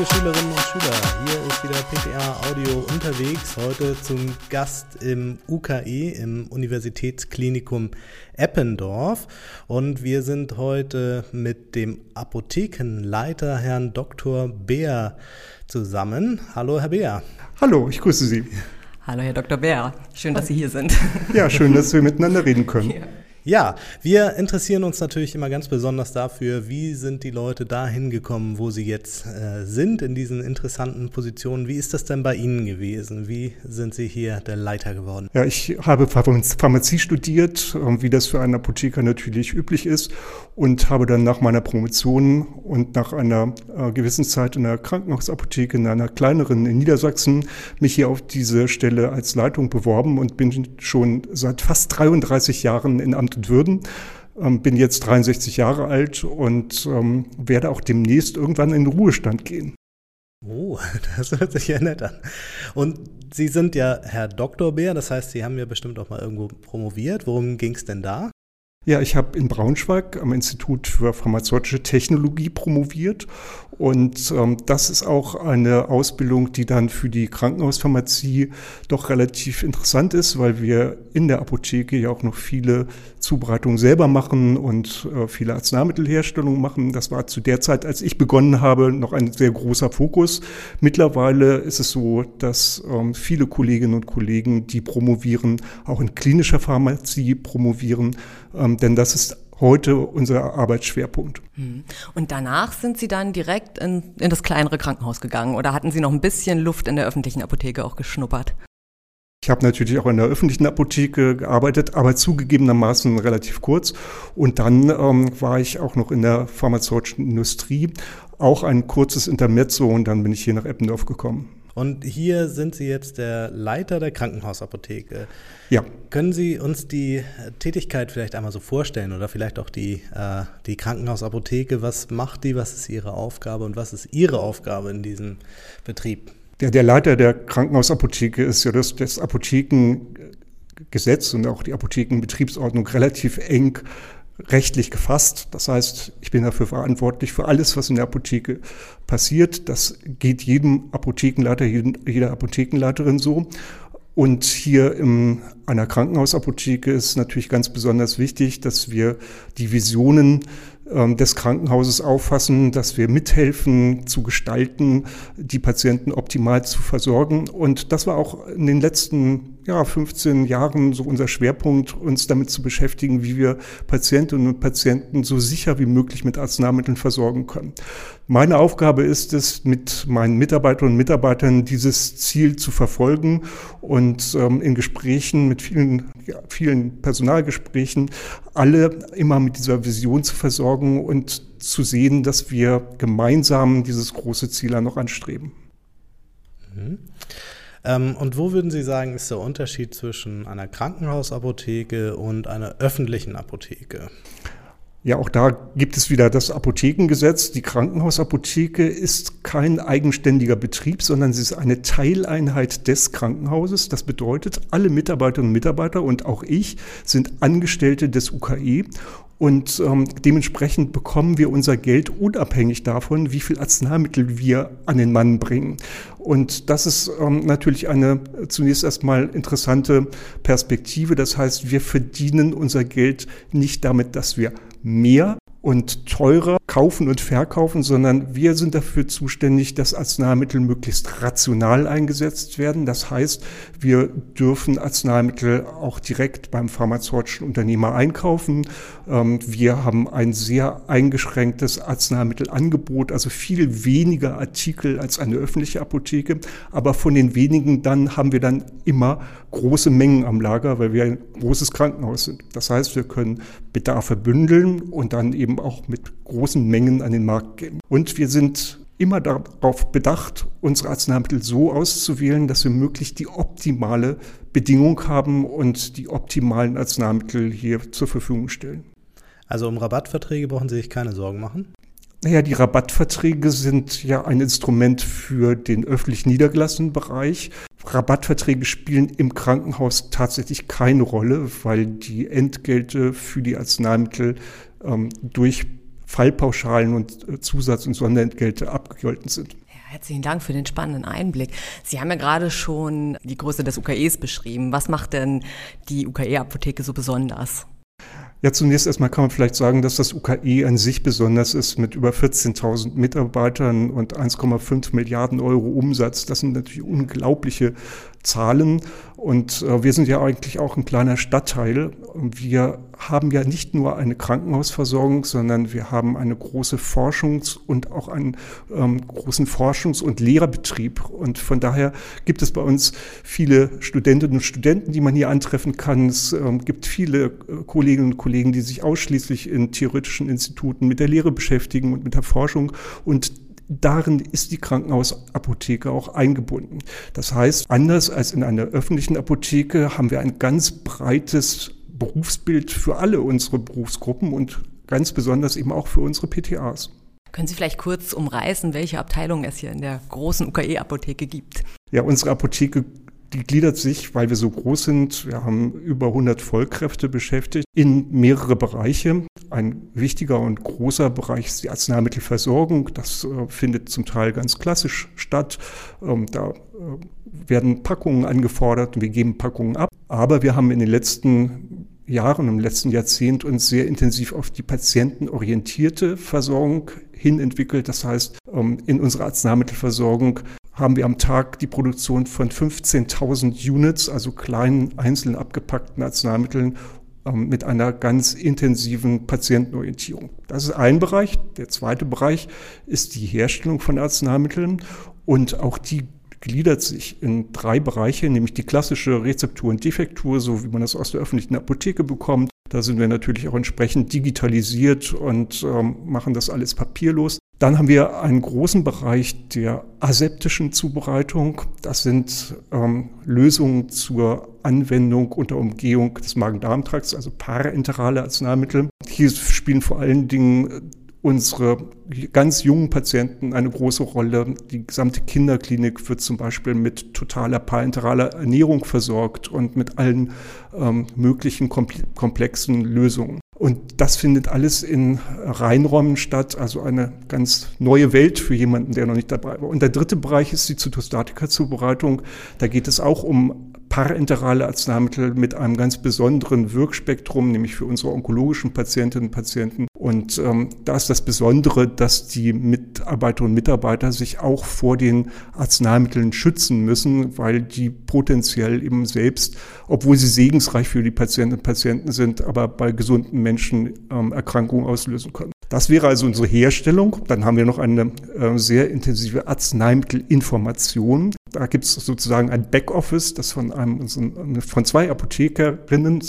liebe Schülerinnen und Schüler, hier ist wieder PTA Audio unterwegs, heute zum Gast im UKE, im Universitätsklinikum Eppendorf. Und wir sind heute mit dem Apothekenleiter, Herrn Dr. Beer, zusammen. Hallo, Herr Beer. Hallo, ich grüße Sie. Hallo, Herr Dr. Beer. Schön, dass Sie hier sind. Ja, schön, dass wir miteinander reden können. Ja. Ja, wir interessieren uns natürlich immer ganz besonders dafür, wie sind die Leute dahin gekommen, wo sie jetzt äh, sind, in diesen interessanten Positionen. Wie ist das denn bei Ihnen gewesen? Wie sind Sie hier der Leiter geworden? Ja, ich habe Pharmazie studiert, ähm, wie das für einen Apotheker natürlich üblich ist, und habe dann nach meiner Promotion und nach einer äh, gewissen Zeit in einer Krankenhausapotheke in einer kleineren in Niedersachsen mich hier auf diese Stelle als Leitung beworben und bin schon seit fast 33 Jahren in Amt Und Würden. Ähm, bin jetzt 63 Jahre alt und ähm, werde auch demnächst irgendwann in den Ruhestand gehen. Oh, das hört sich ja nett an. Und Sie sind ja Herr Dr. Bär, das heißt, Sie haben ja bestimmt auch mal irgendwo promoviert. Worum ging es denn da? Ja, ich habe in Braunschweig am Institut für pharmazeutische Technologie promoviert und ähm, das ist auch eine Ausbildung, die dann für die Krankenhauspharmazie doch relativ interessant ist, weil wir in der Apotheke ja auch noch viele Zubereitungen selber machen und äh, viele Arzneimittelherstellungen machen. Das war zu der Zeit, als ich begonnen habe, noch ein sehr großer Fokus. Mittlerweile ist es so, dass ähm, viele Kolleginnen und Kollegen, die promovieren, auch in klinischer Pharmazie promovieren. Ähm, denn das ist heute unser Arbeitsschwerpunkt. Hm. Und danach sind Sie dann direkt in, in das kleinere Krankenhaus gegangen oder hatten Sie noch ein bisschen Luft in der öffentlichen Apotheke auch geschnuppert? Ich habe natürlich auch in der öffentlichen Apotheke gearbeitet, aber zugegebenermaßen relativ kurz. Und dann ähm, war ich auch noch in der pharmazeutischen Industrie, auch ein kurzes Intermezzo und dann bin ich hier nach Eppendorf gekommen. Und hier sind Sie jetzt der Leiter der Krankenhausapotheke. Ja. Können Sie uns die Tätigkeit vielleicht einmal so vorstellen oder vielleicht auch die, äh, die Krankenhausapotheke? Was macht die? Was ist Ihre Aufgabe und was ist Ihre Aufgabe in diesem Betrieb? Der, der Leiter der Krankenhausapotheke ist ja das, das Apothekengesetz und auch die Apothekenbetriebsordnung relativ eng rechtlich gefasst. Das heißt, ich bin dafür verantwortlich für alles, was in der Apotheke passiert. Das geht jedem Apothekenleiter, jeder Apothekenleiterin so. Und hier in einer Krankenhausapotheke ist natürlich ganz besonders wichtig, dass wir die Visionen ähm, des Krankenhauses auffassen, dass wir mithelfen zu gestalten, die Patienten optimal zu versorgen. Und das war auch in den letzten ja, 15 Jahren so unser Schwerpunkt, uns damit zu beschäftigen, wie wir Patientinnen und Patienten so sicher wie möglich mit Arzneimitteln versorgen können. Meine Aufgabe ist es, mit meinen Mitarbeiterinnen und Mitarbeitern dieses Ziel zu verfolgen und ähm, in Gesprächen mit vielen, ja, vielen Personalgesprächen alle immer mit dieser Vision zu versorgen und zu sehen, dass wir gemeinsam dieses große Ziel dann noch anstreben. Mhm. Ähm, und wo würden Sie sagen, ist der Unterschied zwischen einer Krankenhausapotheke und einer öffentlichen Apotheke? Ja, auch da gibt es wieder das Apothekengesetz. Die Krankenhausapotheke ist kein eigenständiger Betrieb, sondern sie ist eine Teileinheit des Krankenhauses. Das bedeutet, alle Mitarbeiterinnen und Mitarbeiter und auch ich sind Angestellte des UKE und ähm, dementsprechend bekommen wir unser Geld unabhängig davon, wie viel Arzneimittel wir an den Mann bringen. Und das ist ähm, natürlich eine zunächst erstmal interessante Perspektive. Das heißt, wir verdienen unser Geld nicht damit, dass wir mehr und teurer kaufen und verkaufen, sondern wir sind dafür zuständig, dass Arzneimittel möglichst rational eingesetzt werden. Das heißt, wir dürfen Arzneimittel auch direkt beim pharmazeutischen Unternehmer einkaufen. Ähm, wir haben ein sehr eingeschränktes Arzneimittelangebot, also viel weniger Artikel als eine öffentliche Apotheke. Aber von den wenigen dann haben wir dann immer große Mengen am Lager, weil wir ein großes Krankenhaus sind. Das heißt, wir können Bedarfe bündeln und dann eben auch mit großen Mengen an den Markt gehen. Und wir sind immer darauf bedacht, unsere Arzneimittel so auszuwählen, dass wir möglichst die optimale Bedingung haben und die optimalen Arzneimittel hier zur Verfügung stellen. Also um Rabattverträge brauchen Sie sich keine Sorgen machen? Naja, die Rabattverträge sind ja ein Instrument für den öffentlich niedergelassenen Bereich. Rabattverträge spielen im Krankenhaus tatsächlich keine Rolle, weil die Entgelte für die Arzneimittel ähm, durch Fallpauschalen und äh, Zusatz- und Sonderentgelte abgegolten sind. Herzlichen Dank für den spannenden Einblick. Sie haben ja gerade schon die Größe des UKEs beschrieben. Was macht denn die UKE-Apotheke so besonders? Ja, zunächst erstmal kann man vielleicht sagen, dass das UKE an sich besonders ist mit über 14.000 Mitarbeitern und 1,5 Milliarden Euro Umsatz. Das sind natürlich unglaubliche Zahlen. Und äh, wir sind ja eigentlich auch ein kleiner Stadtteil. Wir haben ja nicht nur eine Krankenhausversorgung, sondern wir haben eine große Forschungs- und auch einen ähm, großen Forschungs- und Lehrerbetrieb. Und von daher gibt es bei uns viele Studentinnen und Studenten, die man hier antreffen kann. Es ähm, gibt viele äh, Kolleginnen und Kollegen, die sich ausschließlich in theoretischen Instituten mit der Lehre beschäftigen und mit der Forschung. Und darin ist die Krankenhausapotheke auch eingebunden. Das heißt, anders als in einer öffentlichen Apotheke haben wir ein ganz breites Berufsbild für alle unsere Berufsgruppen und ganz besonders eben auch für unsere PTAs. Können Sie vielleicht kurz umreißen, welche Abteilungen es hier in der großen UKE-Apotheke gibt? Ja, unsere Apotheke die gliedert sich, weil wir so groß sind, wir haben über 100 Vollkräfte beschäftigt, in mehrere Bereiche. Ein wichtiger und großer Bereich ist die Arzneimittelversorgung. Das äh, findet zum Teil ganz klassisch statt. Ähm, da äh, werden Packungen angefordert und wir geben Packungen ab. Aber wir haben in den letzten Jahren, im letzten Jahrzehnt uns sehr intensiv auf die patientenorientierte Versorgung hin entwickelt. Das heißt, ähm, in unserer Arzneimittelversorgung haben wir am Tag die Produktion von 15.000 Units, also kleinen einzeln abgepackten Arzneimitteln ähm, mit einer ganz intensiven Patientenorientierung. Das ist ein Bereich. Der zweite Bereich ist die Herstellung von Arzneimitteln und auch die gliedert sich in drei Bereiche, nämlich die klassische Rezeptur und Defektur, so wie man das aus der öffentlichen Apotheke bekommt. Da sind wir natürlich auch entsprechend digitalisiert und ähm, machen das alles papierlos. Dann haben wir einen großen Bereich der aseptischen Zubereitung. Das sind ähm, Lösungen zur Anwendung unter Umgehung des Magen-Darm-Trakts, also parenterale Arzneimittel. Hier spielen vor allen Dingen unsere ganz jungen Patienten eine große Rolle. Die gesamte Kinderklinik wird zum Beispiel mit totaler parenteraler Ernährung versorgt und mit allen ähm, möglichen komplexen Lösungen. Und das findet alles in Reinräumen statt, also eine ganz neue Welt für jemanden, der noch nicht dabei war. Und der dritte Bereich ist die Zytostatika-Zubereitung. Da geht es auch um parenterale Arzneimittel mit einem ganz besonderen Wirkspektrum, nämlich für unsere onkologischen Patientinnen und Patienten. Und ähm, da ist das Besondere, dass die Mitarbeiterinnen und Mitarbeiter sich auch vor den Arzneimitteln schützen müssen, weil die potenziell eben selbst, obwohl sie segensreich für die Patientinnen und Patienten sind, aber bei gesunden Menschen ähm, Erkrankungen auslösen können. Das wäre also unsere Herstellung. Dann haben wir noch eine äh, sehr intensive Arzneimittelinformation. Da gibt es sozusagen ein Backoffice, das von einem von zwei Apothekerinnen,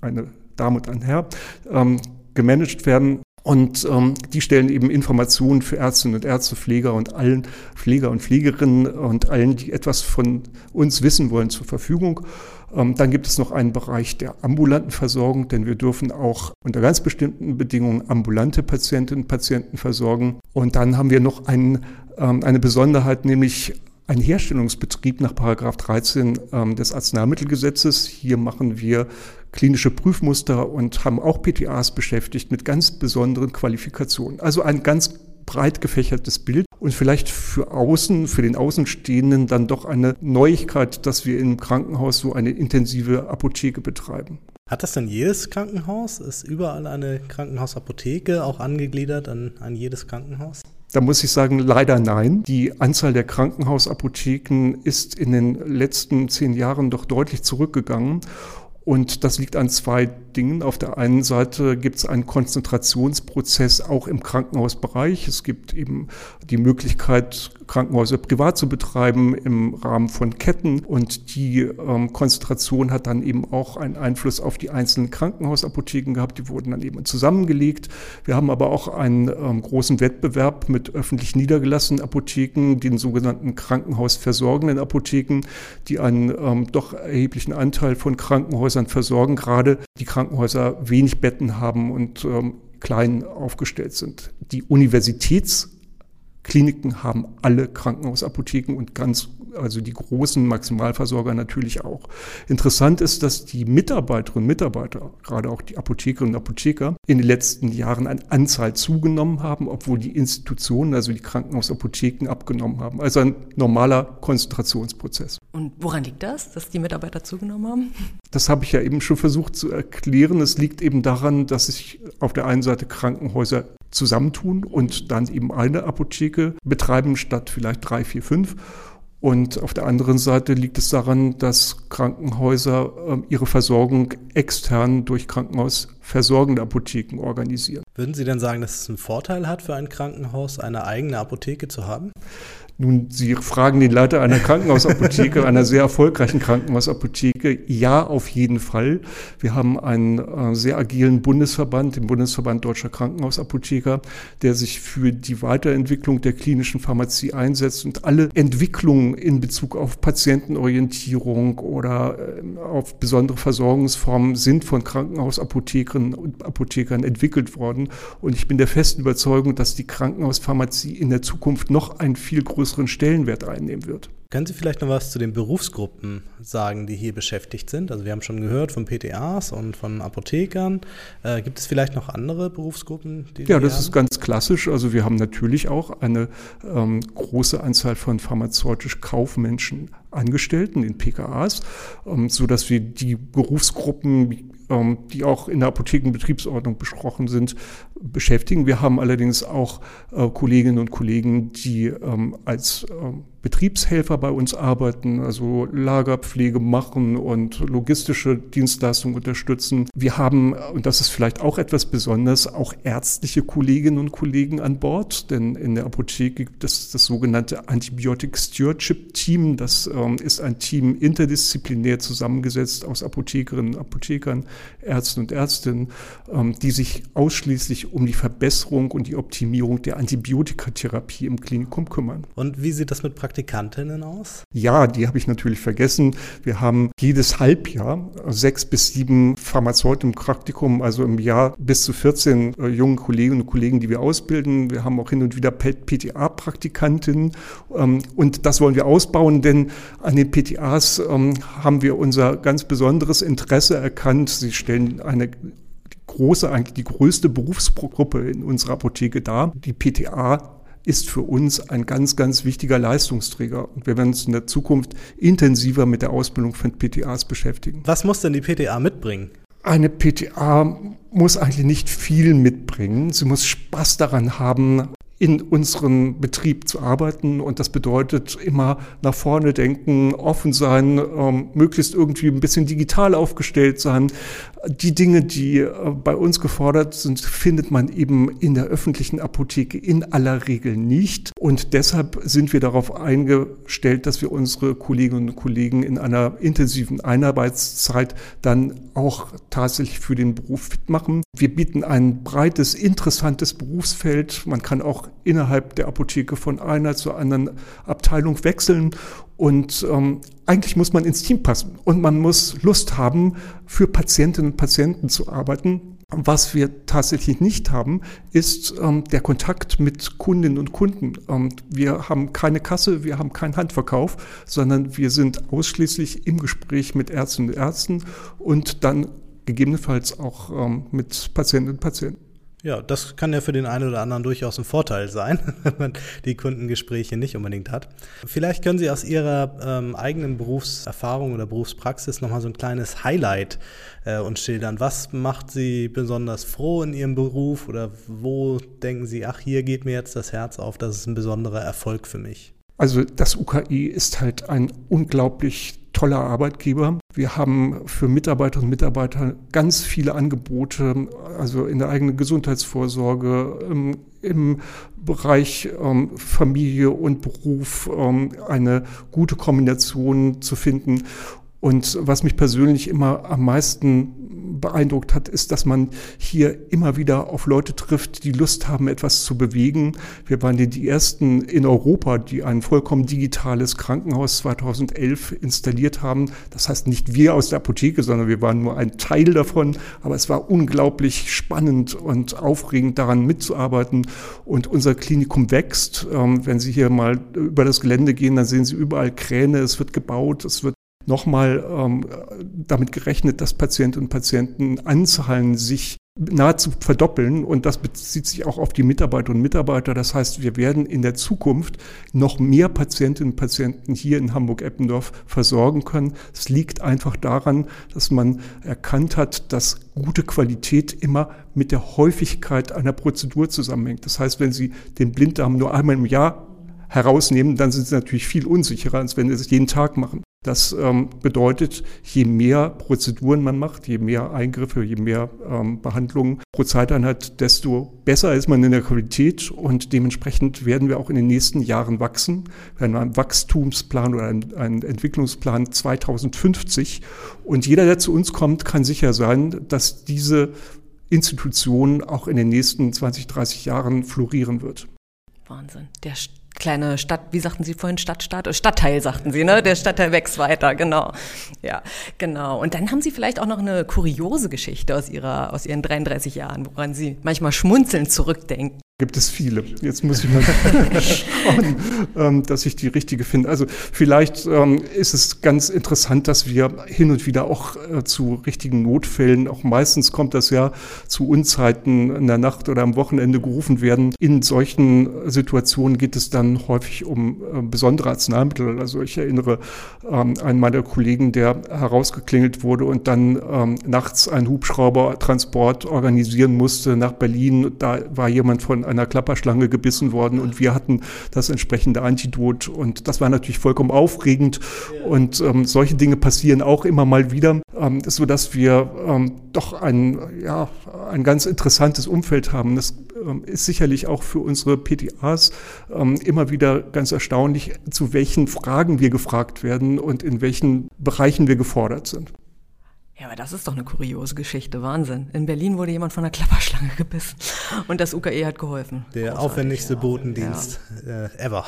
eine Dame und ein Herr, ähm, gemanagt werden. Und ähm, die stellen eben Informationen für Ärztinnen und Ärzte, Pfleger und allen Pfleger und Pflegerinnen und allen, die etwas von uns wissen wollen, zur Verfügung. Ähm, dann gibt es noch einen Bereich der ambulanten Versorgung, denn wir dürfen auch unter ganz bestimmten Bedingungen ambulante Patientinnen und Patienten versorgen. Und dann haben wir noch einen, ähm, eine Besonderheit, nämlich ein Herstellungsbetrieb nach Paragraph 13 ähm, des Arzneimittelgesetzes. Hier machen wir klinische Prüfmuster und haben auch PTAs beschäftigt mit ganz besonderen Qualifikationen. Also ein ganz breit gefächertes Bild und vielleicht für außen, für den Außenstehenden dann doch eine Neuigkeit, dass wir im Krankenhaus so eine intensive Apotheke betreiben. Hat das denn jedes Krankenhaus? Ist überall eine Krankenhausapotheke auch angegliedert an, an jedes Krankenhaus? Da muss ich sagen, leider nein. Die Anzahl der Krankenhausapotheken ist in den letzten zehn Jahren doch deutlich zurückgegangen. Und das liegt an zwei Dingen. Auf der einen Seite gibt es einen Konzentrationsprozess auch im Krankenhausbereich. Es gibt eben die Möglichkeit, Krankenhäuser privat zu betreiben im Rahmen von Ketten. Und die ähm, Konzentration hat dann eben auch einen Einfluss auf die einzelnen Krankenhausapotheken gehabt. Die wurden dann eben zusammengelegt. Wir haben aber auch einen ähm, großen Wettbewerb mit öffentlich niedergelassenen Apotheken, den sogenannten krankenhausversorgenden Apotheken, die einen ähm, doch erheblichen Anteil von Krankenhäusern versorgen. Gerade die Krankenhäuser wenig Betten haben und ähm, klein aufgestellt sind. Die Universitäts Kliniken haben alle Krankenhausapotheken und ganz also die großen Maximalversorger natürlich auch. Interessant ist, dass die Mitarbeiterinnen und Mitarbeiter, gerade auch die Apothekerinnen und Apotheker, in den letzten Jahren an Anzahl zugenommen haben, obwohl die Institutionen, also die Krankenhausapotheken, abgenommen haben. Also ein normaler Konzentrationsprozess. Und woran liegt das, dass die Mitarbeiter zugenommen haben? Das habe ich ja eben schon versucht zu erklären. Es liegt eben daran, dass sich auf der einen Seite Krankenhäuser zusammentun und dann eben eine Apotheke betreiben statt vielleicht drei, vier, fünf. Und auf der anderen Seite liegt es daran, dass Krankenhäuser äh, ihre Versorgung extern durch krankenhausversorgende Apotheken organisieren. Würden Sie denn sagen, dass es einen Vorteil hat für ein Krankenhaus, eine eigene Apotheke zu haben? Nun, Sie fragen den Leiter einer Krankenhausapotheke, einer sehr erfolgreichen Krankenhausapotheke. Ja, auf jeden Fall. Wir haben einen äh, sehr agilen Bundesverband, den Bundesverband Deutscher Krankenhausapotheker, der sich für die Weiterentwicklung der klinischen Pharmazie einsetzt und alle Entwicklungen in Bezug auf Patientenorientierung oder äh, auf besondere Versorgungsformen sind von Krankenhausapothekerinnen und Apothekern entwickelt worden. Und ich bin der festen Überzeugung, dass die Krankenhauspharmazie in der Zukunft noch ein viel größeren Stellenwert einnehmen wird. Können Sie vielleicht noch was zu den Berufsgruppen sagen, die hier beschäftigt sind? Also wir haben schon gehört von PTAs und von Apothekern. Äh, gibt es vielleicht noch andere Berufsgruppen? Die ja, das haben? ist ganz klassisch. Also wir haben natürlich auch eine ähm, große Anzahl von pharmazeutisch Kaufmenschen Angestellten in PKAs, ähm, so dass wir die Berufsgruppen ähm, die auch in der Apothekenbetriebsordnung besprochen sind, beschäftigen. Wir haben allerdings auch äh, Kolleginnen und Kollegen, die ähm, als ähm, Betriebshelfer bei uns arbeiten, also Lagerpflege machen und logistische Dienstleistungen unterstützen. Wir haben, und das ist vielleicht auch etwas Besonderes, auch ärztliche Kolleginnen und Kollegen an Bord, denn in der Apotheke gibt es das sogenannte Antibiotic Stewardship Team. Das ähm, ist ein Team interdisziplinär zusammengesetzt aus Apothekerinnen und Apothekern, Ärzten und Ärztinnen, ähm, die sich ausschließlich um die Verbesserung und die Optimierung der Antibiotikatherapie im Klinikum kümmern. Und wie sieht das mit Praktikanten Praktikantinnen aus? Ja, die habe ich natürlich vergessen. Wir haben jedes Halbjahr sechs bis sieben Pharmazeuten im Praktikum, also im Jahr bis zu 14 äh, jungen Kolleginnen und Kollegen, die wir ausbilden. Wir haben auch hin und wieder PTA-Praktikantinnen ähm, und das wollen wir ausbauen, denn an den PTAs ähm, haben wir unser ganz besonderes Interesse erkannt. Sie stellen eine große, eigentlich die größte Berufsgruppe in unserer Apotheke dar. Die PTA ist für uns ein ganz, ganz wichtiger Leistungsträger. Und wir werden uns in der Zukunft intensiver mit der Ausbildung von PTAs beschäftigen. Was muss denn die PTA mitbringen? Eine PTA muss eigentlich nicht viel mitbringen. Sie muss Spaß daran haben, in unserem Betrieb zu arbeiten. Und das bedeutet immer nach vorne denken, offen sein, ähm, möglichst irgendwie ein bisschen digital aufgestellt sein. Die Dinge, die äh, bei uns gefordert sind, findet man eben in der öffentlichen Apotheke in aller Regel nicht. Und deshalb sind wir darauf eingestellt, dass wir unsere Kolleginnen und Kollegen in einer intensiven Einarbeitszeit dann auch tatsächlich für den Beruf fit machen. Wir bieten ein breites, interessantes Berufsfeld. Man kann auch innerhalb der Apotheke von einer zur anderen Abteilung wechseln. Und ähm, eigentlich muss man ins Team passen und man muss Lust haben, für Patientinnen und Patienten zu arbeiten. Was wir tatsächlich nicht haben, ist ähm, der Kontakt mit Kundinnen und Kunden. Ähm, wir haben keine Kasse, wir haben keinen Handverkauf, sondern wir sind ausschließlich im Gespräch mit Ärztinnen und Ärzten und dann gegebenenfalls auch ähm, mit Patientinnen und Patienten. Ja, das kann ja für den einen oder anderen durchaus ein Vorteil sein, wenn man die Kundengespräche nicht unbedingt hat. Vielleicht können Sie aus Ihrer ähm, eigenen Berufserfahrung oder Berufspraxis nochmal so ein kleines Highlight äh, uns schildern. Was macht Sie besonders froh in Ihrem Beruf oder wo denken Sie, ach, hier geht mir jetzt das Herz auf, das ist ein besonderer Erfolg für mich? Also das UKI ist halt ein unglaublich toller Arbeitgeber. Wir haben für Mitarbeiterinnen und Mitarbeiter ganz viele Angebote, also in der eigenen Gesundheitsvorsorge, im, im Bereich ähm, Familie und Beruf ähm, eine gute Kombination zu finden. Und was mich persönlich immer am meisten beeindruckt hat, ist, dass man hier immer wieder auf Leute trifft, die Lust haben, etwas zu bewegen. Wir waren die ersten in Europa, die ein vollkommen digitales Krankenhaus 2011 installiert haben. Das heißt nicht wir aus der Apotheke, sondern wir waren nur ein Teil davon. Aber es war unglaublich spannend und aufregend, daran mitzuarbeiten. Und unser Klinikum wächst. Ähm, wenn Sie hier mal über das Gelände gehen, dann sehen Sie überall Kräne. Es wird gebaut, es wird nochmal ähm, damit gerechnet, dass Patientinnen und Patientenanzahlen sich nahezu verdoppeln und das bezieht sich auch auf die Mitarbeiterinnen und Mitarbeiter. Das heißt, wir werden in der Zukunft noch mehr Patientinnen und Patienten hier in Hamburg-Eppendorf versorgen können. Es liegt einfach daran, dass man erkannt hat, dass gute Qualität immer mit der Häufigkeit einer Prozedur zusammenhängt. Das heißt, wenn Sie den Blinddarm nur einmal im Jahr herausnehmen, dann sind sie natürlich viel unsicherer, als wenn sie es jeden Tag machen. Das ähm, bedeutet, je mehr Prozeduren man macht, je mehr Eingriffe, je mehr ähm, Behandlungen pro Zeiteinheit, desto besser ist man in der Qualität und dementsprechend werden wir auch in den nächsten Jahren wachsen. Wir haben einen Wachstumsplan oder einen, einen Entwicklungsplan 2050 und jeder, der zu uns kommt, kann sicher sein, dass diese Institution auch in den nächsten 20, 30 Jahren florieren wird. Wahnsinn. Der kleine Stadt, wie sagten Sie vorhin, Stadtstaat? Stadtteil sagten Sie, ne? Der Stadtteil wächst weiter, genau. Ja, genau. Und dann haben Sie vielleicht auch noch eine kuriose Geschichte aus Ihrer, aus Ihren 33 Jahren, woran Sie manchmal schmunzelnd zurückdenken. Gibt es viele. Jetzt muss ich mal schauen, ähm, dass ich die richtige finde. Also vielleicht ähm, ist es ganz interessant, dass wir hin und wieder auch äh, zu richtigen Notfällen, auch meistens kommt das ja zu Unzeiten in der Nacht oder am Wochenende gerufen werden. In solchen Situationen geht es dann häufig um äh, besondere Arzneimittel. Also ich erinnere ähm, einen meiner Kollegen, der herausgeklingelt wurde und dann nachts einen Hubschraubertransport organisieren musste nach Berlin. Da war jemand von einer Klapperschlange gebissen worden und wir hatten das entsprechende Antidot und das war natürlich vollkommen aufregend und ähm, solche Dinge passieren auch immer mal wieder, ähm, so dass wir ähm, doch ein, ja, ein ganz interessantes Umfeld haben. Das ähm, ist sicherlich auch für unsere PTAs ähm, immer wieder ganz erstaunlich, zu welchen Fragen wir gefragt werden und in welchen Bereichen wir gefordert sind. Ja, aber das ist doch eine kuriose Geschichte, Wahnsinn. In Berlin wurde jemand von einer Klapperschlange gebissen und das UKE hat geholfen. Der Großartig, aufwendigste ja. Botendienst ja. Äh, ever.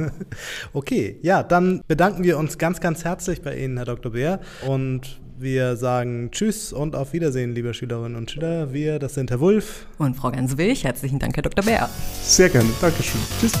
okay, ja, dann bedanken wir uns ganz, ganz herzlich bei Ihnen, Herr Dr. Bär, und wir sagen Tschüss und auf Wiedersehen, liebe Schülerinnen und Schüler. Wir, das sind Herr Wulff und Frau Ganswilch. Herzlichen Dank, Herr Dr. Bär. Sehr gerne, Dankeschön. Tschüss.